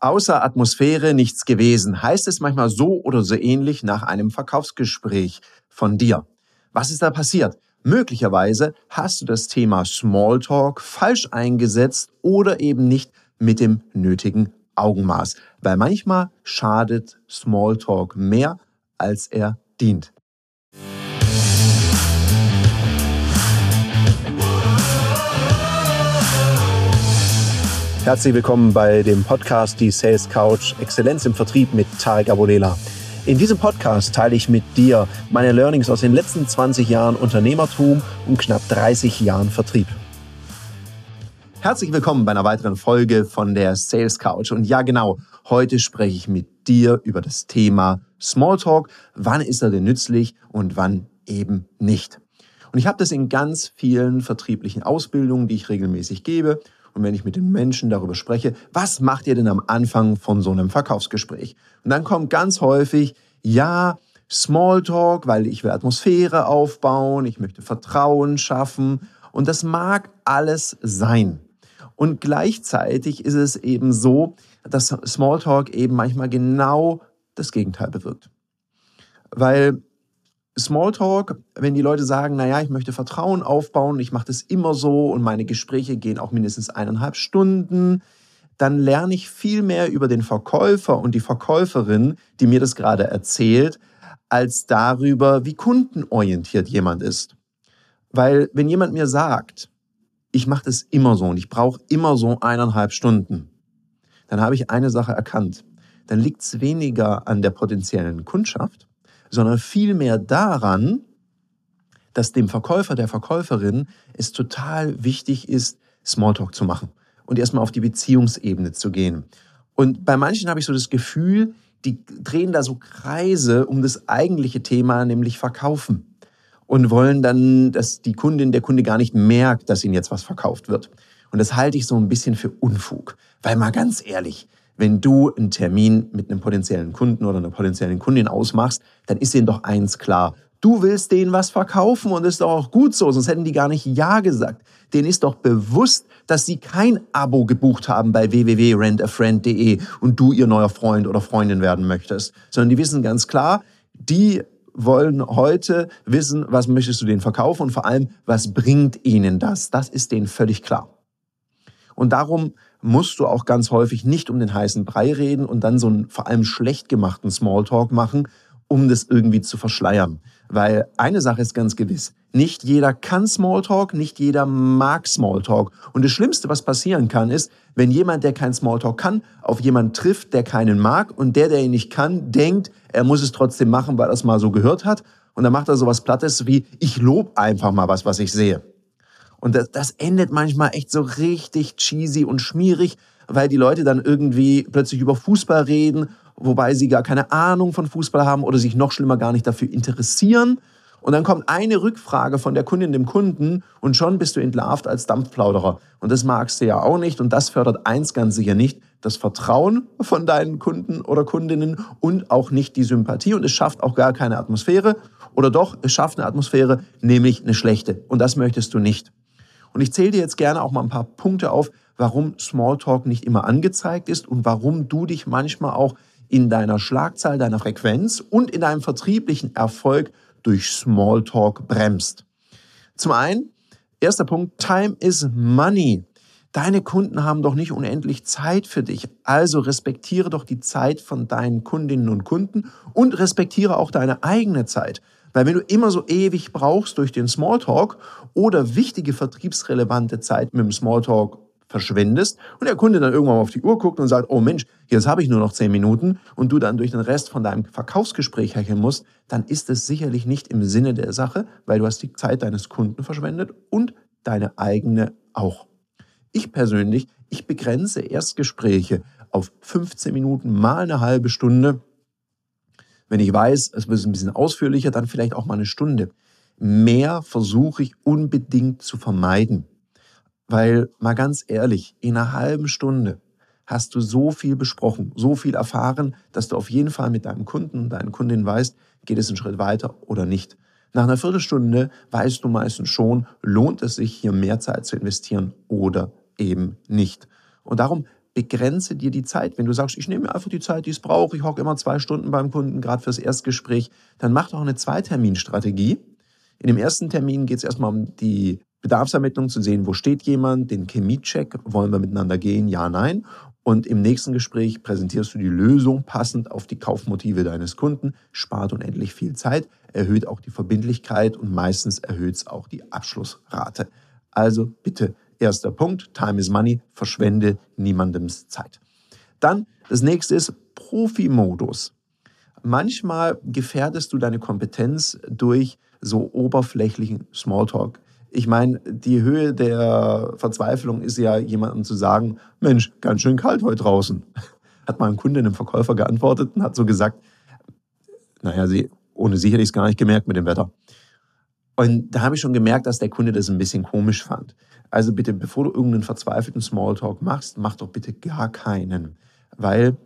Außer Atmosphäre nichts gewesen, heißt es manchmal so oder so ähnlich nach einem Verkaufsgespräch von dir. Was ist da passiert? Möglicherweise hast du das Thema Smalltalk falsch eingesetzt oder eben nicht mit dem nötigen Augenmaß, weil manchmal schadet Smalltalk mehr, als er dient. Herzlich willkommen bei dem Podcast Die Sales Couch Exzellenz im Vertrieb mit Tarek Abodela. In diesem Podcast teile ich mit dir meine Learnings aus den letzten 20 Jahren Unternehmertum und knapp 30 Jahren Vertrieb. Herzlich willkommen bei einer weiteren Folge von der Sales Couch. Und ja, genau, heute spreche ich mit dir über das Thema Smalltalk. Wann ist er denn nützlich und wann eben nicht? Und ich habe das in ganz vielen vertrieblichen Ausbildungen, die ich regelmäßig gebe und wenn ich mit den Menschen darüber spreche, was macht ihr denn am Anfang von so einem Verkaufsgespräch? Und dann kommt ganz häufig, ja, Smalltalk, weil ich will Atmosphäre aufbauen, ich möchte Vertrauen schaffen und das mag alles sein. Und gleichzeitig ist es eben so, dass Smalltalk eben manchmal genau das Gegenteil bewirkt. Weil Smalltalk, wenn die Leute sagen, naja, ich möchte Vertrauen aufbauen, ich mache das immer so und meine Gespräche gehen auch mindestens eineinhalb Stunden, dann lerne ich viel mehr über den Verkäufer und die Verkäuferin, die mir das gerade erzählt, als darüber, wie kundenorientiert jemand ist. Weil wenn jemand mir sagt, ich mache das immer so und ich brauche immer so eineinhalb Stunden, dann habe ich eine Sache erkannt. Dann liegt es weniger an der potenziellen Kundschaft, sondern vielmehr daran, dass dem Verkäufer, der Verkäuferin es total wichtig ist, Smalltalk zu machen und erstmal auf die Beziehungsebene zu gehen. Und bei manchen habe ich so das Gefühl, die drehen da so Kreise um das eigentliche Thema, nämlich Verkaufen. Und wollen dann, dass die Kundin, der Kunde gar nicht merkt, dass ihnen jetzt was verkauft wird. Und das halte ich so ein bisschen für Unfug. Weil mal ganz ehrlich, wenn du einen Termin mit einem potenziellen Kunden oder einer potenziellen Kundin ausmachst, dann ist ihnen doch eins klar. Du willst denen was verkaufen und ist doch auch gut so, sonst hätten die gar nicht Ja gesagt. Denen ist doch bewusst, dass sie kein Abo gebucht haben bei www.rentafriend.de und du ihr neuer Freund oder Freundin werden möchtest, sondern die wissen ganz klar, die wollen heute wissen, was möchtest du denen verkaufen und vor allem, was bringt ihnen das? Das ist denen völlig klar. Und darum musst du auch ganz häufig nicht um den heißen Brei reden und dann so einen vor allem schlecht gemachten Smalltalk machen, um das irgendwie zu verschleiern. Weil eine Sache ist ganz gewiss. Nicht jeder kann Smalltalk, nicht jeder mag Smalltalk. Und das Schlimmste, was passieren kann, ist, wenn jemand, der kein Smalltalk kann, auf jemanden trifft, der keinen mag und der, der ihn nicht kann, denkt, er muss es trotzdem machen, weil er es mal so gehört hat. Und dann macht er sowas Plattes wie, ich lob einfach mal was, was ich sehe. Und das, das endet manchmal echt so richtig cheesy und schmierig, weil die Leute dann irgendwie plötzlich über Fußball reden, wobei sie gar keine Ahnung von Fußball haben oder sich noch schlimmer gar nicht dafür interessieren. Und dann kommt eine Rückfrage von der Kundin dem Kunden und schon bist du entlarvt als Dampfplauderer. Und das magst du ja auch nicht und das fördert eins ganz sicher nicht, das Vertrauen von deinen Kunden oder Kundinnen und auch nicht die Sympathie und es schafft auch gar keine Atmosphäre oder doch, es schafft eine Atmosphäre, nämlich eine schlechte. Und das möchtest du nicht. Und ich zähle dir jetzt gerne auch mal ein paar Punkte auf, warum Smalltalk nicht immer angezeigt ist und warum du dich manchmal auch in deiner Schlagzahl, deiner Frequenz und in deinem vertrieblichen Erfolg durch Smalltalk bremst. Zum einen, erster Punkt, Time is Money. Deine Kunden haben doch nicht unendlich Zeit für dich. Also respektiere doch die Zeit von deinen Kundinnen und Kunden und respektiere auch deine eigene Zeit. Weil wenn du immer so ewig brauchst durch den Smalltalk oder wichtige vertriebsrelevante Zeit mit dem Smalltalk verschwendest und der Kunde dann irgendwann mal auf die Uhr guckt und sagt, oh Mensch, jetzt habe ich nur noch zehn Minuten und du dann durch den Rest von deinem Verkaufsgespräch hecheln musst, dann ist es sicherlich nicht im Sinne der Sache, weil du hast die Zeit deines Kunden verschwendet und deine eigene auch. Ich persönlich, ich begrenze Erstgespräche auf 15 Minuten mal eine halbe Stunde wenn ich weiß, es wird ein bisschen ausführlicher, dann vielleicht auch mal eine Stunde. Mehr versuche ich unbedingt zu vermeiden. Weil, mal ganz ehrlich, in einer halben Stunde hast du so viel besprochen, so viel erfahren, dass du auf jeden Fall mit deinem Kunden, deinen Kundin weißt, geht es einen Schritt weiter oder nicht. Nach einer Viertelstunde weißt du meistens schon, lohnt es sich hier mehr Zeit zu investieren oder eben nicht. Und darum begrenze dir die Zeit. Wenn du sagst, ich nehme mir einfach die Zeit, die es braucht, ich hocke immer zwei Stunden beim Kunden, gerade fürs Erstgespräch, dann mach doch eine Zweiterminstrategie. In dem ersten Termin geht es erstmal um die Bedarfsermittlung, zu sehen, wo steht jemand, den Chemiecheck, wollen wir miteinander gehen, ja, nein. Und im nächsten Gespräch präsentierst du die Lösung passend auf die Kaufmotive deines Kunden, spart unendlich viel Zeit, erhöht auch die Verbindlichkeit und meistens erhöht es auch die Abschlussrate. Also bitte, erster Punkt, Time is Money, verschwende niemandems Zeit. Dann das nächste ist Profi-Modus. Manchmal gefährdest du deine Kompetenz durch so oberflächlichen Smalltalk. Ich meine, die Höhe der Verzweiflung ist ja, jemandem zu sagen, Mensch, ganz schön kalt heute draußen. Hat mal ein Kunde einem Verkäufer geantwortet und hat so gesagt, naja, sie, ohne sie hätte ich es gar nicht gemerkt mit dem Wetter. Und da habe ich schon gemerkt, dass der Kunde das ein bisschen komisch fand. Also bitte, bevor du irgendeinen verzweifelten Smalltalk machst, mach doch bitte gar keinen. Weil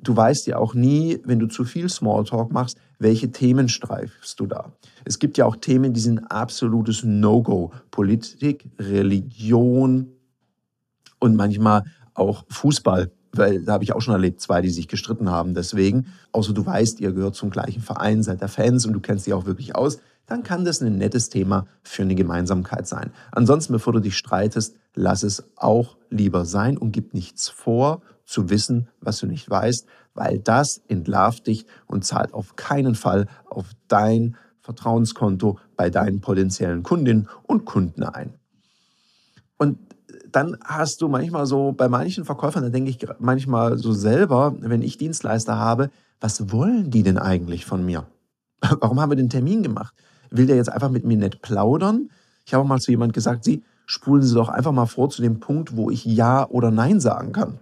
du weißt ja auch nie, wenn du zu viel Smalltalk machst, welche Themen streifst du da. Es gibt ja auch Themen, die sind absolutes No-Go. Politik, Religion und manchmal auch Fußball. Weil da habe ich auch schon erlebt, zwei, die sich gestritten haben. Deswegen, außer du weißt, ihr gehört zum gleichen Verein, seid der Fans und du kennst dich auch wirklich aus, dann kann das ein nettes Thema für eine Gemeinsamkeit sein. Ansonsten, bevor du dich streitest, lass es auch lieber sein und gib nichts vor, zu wissen, was du nicht weißt, weil das entlarvt dich und zahlt auf keinen Fall auf dein Vertrauenskonto bei deinen potenziellen Kundinnen und Kunden ein. Und dann hast du manchmal so, bei manchen Verkäufern, da denke ich manchmal so selber, wenn ich Dienstleister habe, was wollen die denn eigentlich von mir? Warum haben wir den Termin gemacht? Will der jetzt einfach mit mir nicht plaudern? Ich habe mal zu jemand gesagt, Sie spulen Sie doch einfach mal vor zu dem Punkt, wo ich Ja oder Nein sagen kann.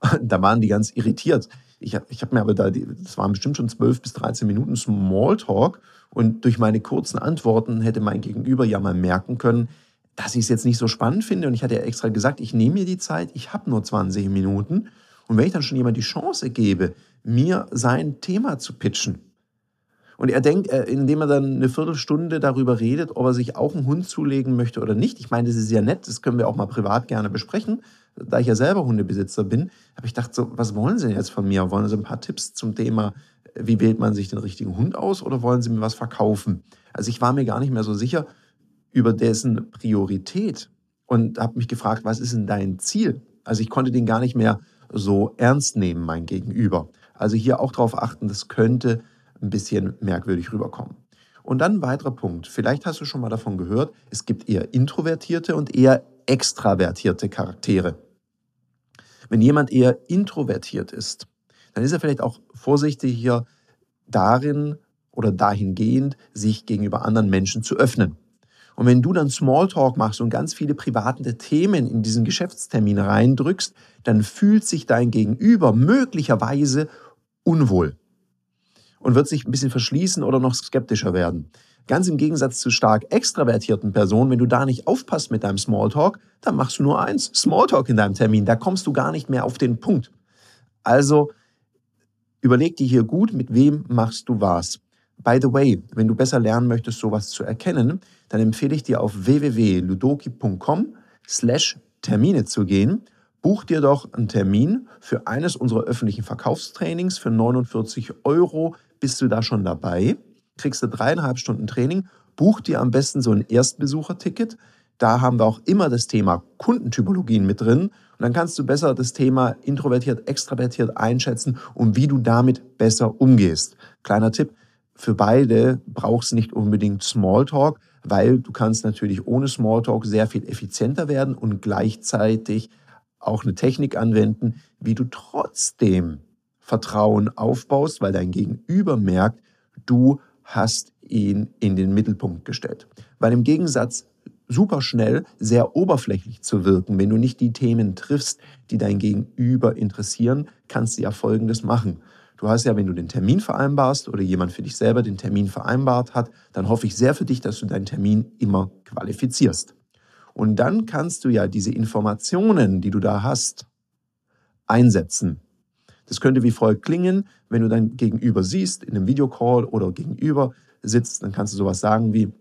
Da waren die ganz irritiert. Ich habe mir aber da, das waren bestimmt schon 12 bis 13 Minuten Smalltalk und durch meine kurzen Antworten hätte mein Gegenüber ja mal merken können, dass ich es jetzt nicht so spannend finde. Und ich hatte ja extra gesagt, ich nehme mir die Zeit, ich habe nur 20 Minuten. Und wenn ich dann schon jemand die Chance gebe, mir sein Thema zu pitchen, und er denkt, äh, indem er dann eine Viertelstunde darüber redet, ob er sich auch einen Hund zulegen möchte oder nicht. Ich meine, das ist ja nett, das können wir auch mal privat gerne besprechen. Da ich ja selber Hundebesitzer bin, habe ich gedacht, so, was wollen Sie denn jetzt von mir? Wollen Sie ein paar Tipps zum Thema, wie wählt man sich den richtigen Hund aus oder wollen Sie mir was verkaufen? Also ich war mir gar nicht mehr so sicher über dessen Priorität und habe mich gefragt, was ist denn dein Ziel? Also ich konnte den gar nicht mehr so ernst nehmen, mein Gegenüber. Also hier auch darauf achten, das könnte ein bisschen merkwürdig rüberkommen. Und dann ein weiterer Punkt. Vielleicht hast du schon mal davon gehört, es gibt eher introvertierte und eher extravertierte Charaktere. Wenn jemand eher introvertiert ist, dann ist er vielleicht auch vorsichtiger darin oder dahingehend, sich gegenüber anderen Menschen zu öffnen. Und wenn du dann Smalltalk machst und ganz viele private Themen in diesen Geschäftstermin reindrückst, dann fühlt sich dein Gegenüber möglicherweise unwohl und wird sich ein bisschen verschließen oder noch skeptischer werden. Ganz im Gegensatz zu stark extravertierten Personen, wenn du da nicht aufpasst mit deinem Smalltalk, dann machst du nur eins, Smalltalk in deinem Termin. Da kommst du gar nicht mehr auf den Punkt. Also überleg dir hier gut, mit wem machst du was. By the way, wenn du besser lernen möchtest, sowas zu erkennen, dann empfehle ich dir auf www.ludoki.com slash Termine zu gehen. Buch dir doch einen Termin für eines unserer öffentlichen Verkaufstrainings für 49 Euro. Bist du da schon dabei? kriegst du dreieinhalb Stunden Training. Buch dir am besten so ein Erstbesucherticket. Da haben wir auch immer das Thema Kundentypologien mit drin. Und dann kannst du besser das Thema introvertiert, extravertiert einschätzen und wie du damit besser umgehst. Kleiner Tipp, für beide brauchst du nicht unbedingt Smalltalk, weil du kannst natürlich ohne Smalltalk sehr viel effizienter werden und gleichzeitig auch eine Technik anwenden, wie du trotzdem Vertrauen aufbaust, weil dein Gegenüber merkt, du hast ihn in den Mittelpunkt gestellt. Weil im Gegensatz super schnell sehr oberflächlich zu wirken, wenn du nicht die Themen triffst, die dein Gegenüber interessieren, kannst du ja Folgendes machen. Du hast ja, wenn du den Termin vereinbarst oder jemand für dich selber den Termin vereinbart hat, dann hoffe ich sehr für dich, dass du deinen Termin immer qualifizierst. Und dann kannst du ja diese Informationen, die du da hast, einsetzen. Das könnte wie folgt klingen, wenn du dein Gegenüber siehst, in einem Videocall oder gegenüber sitzt, dann kannst du sowas sagen wie,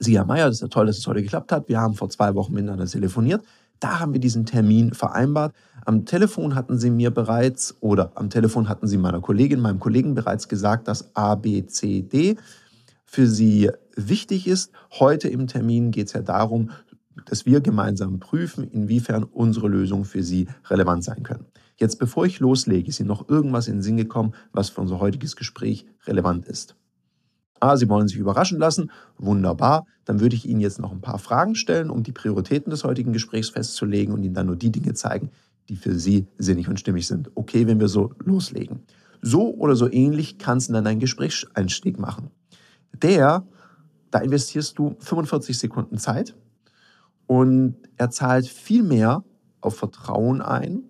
Sie, Herr Meier, das ist ja toll, dass es heute geklappt hat. Wir haben vor zwei Wochen miteinander telefoniert. Da haben wir diesen Termin vereinbart. Am Telefon hatten sie mir bereits oder am Telefon hatten sie meiner Kollegin, meinem Kollegen bereits gesagt, dass A, B, C, D für sie wichtig ist. Heute im Termin geht es ja darum, dass wir gemeinsam prüfen, inwiefern unsere Lösungen für Sie relevant sein können. Jetzt, bevor ich loslege, ist Ihnen noch irgendwas in den Sinn gekommen, was für unser heutiges Gespräch relevant ist. Ah, Sie wollen sich überraschen lassen. Wunderbar. Dann würde ich Ihnen jetzt noch ein paar Fragen stellen, um die Prioritäten des heutigen Gesprächs festzulegen und Ihnen dann nur die Dinge zeigen, die für Sie sinnig und stimmig sind. Okay, wenn wir so loslegen. So oder so ähnlich kannst du dann einen Gesprächseinstieg machen. Der, da investierst du 45 Sekunden Zeit und er zahlt viel mehr auf Vertrauen ein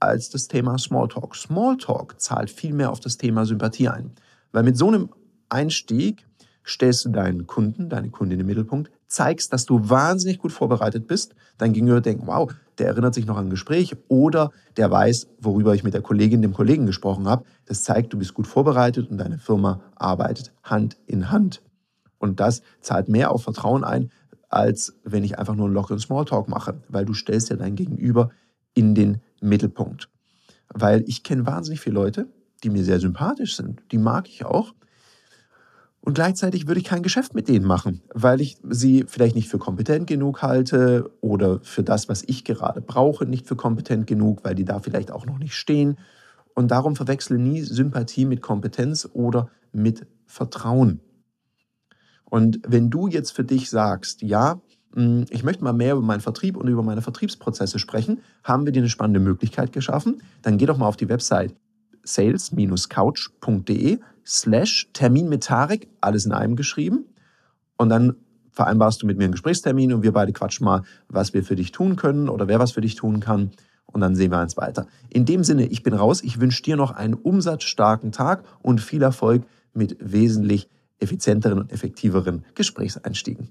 als das Thema Smalltalk. Smalltalk zahlt viel mehr auf das Thema Sympathie ein. Weil mit so einem Einstieg stellst du deinen Kunden, deine Kundin im Mittelpunkt, zeigst, dass du wahnsinnig gut vorbereitet bist. Dein Gegenüber denkt, wow, der erinnert sich noch an ein Gespräch oder der weiß, worüber ich mit der Kollegin, dem Kollegen gesprochen habe. Das zeigt, du bist gut vorbereitet und deine Firma arbeitet Hand in Hand. Und das zahlt mehr auf Vertrauen ein, als wenn ich einfach nur einen lockeren Smalltalk mache, weil du stellst ja dein Gegenüber in den Mittelpunkt. Weil ich kenne wahnsinnig viele Leute, die mir sehr sympathisch sind, die mag ich auch. Und gleichzeitig würde ich kein Geschäft mit denen machen, weil ich sie vielleicht nicht für kompetent genug halte oder für das, was ich gerade brauche, nicht für kompetent genug, weil die da vielleicht auch noch nicht stehen. Und darum verwechsle nie Sympathie mit Kompetenz oder mit Vertrauen. Und wenn du jetzt für dich sagst, ja, ich möchte mal mehr über meinen Vertrieb und über meine Vertriebsprozesse sprechen, haben wir dir eine spannende Möglichkeit geschaffen. Dann geh doch mal auf die Website sales-couch.de slash Termin mit Tarek, alles in einem geschrieben. Und dann vereinbarst du mit mir einen Gesprächstermin und wir beide quatschen mal, was wir für dich tun können oder wer was für dich tun kann. Und dann sehen wir uns weiter. In dem Sinne, ich bin raus. Ich wünsche dir noch einen umsatzstarken Tag und viel Erfolg mit wesentlich effizienteren und effektiveren Gesprächseinstiegen.